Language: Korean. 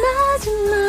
마지막.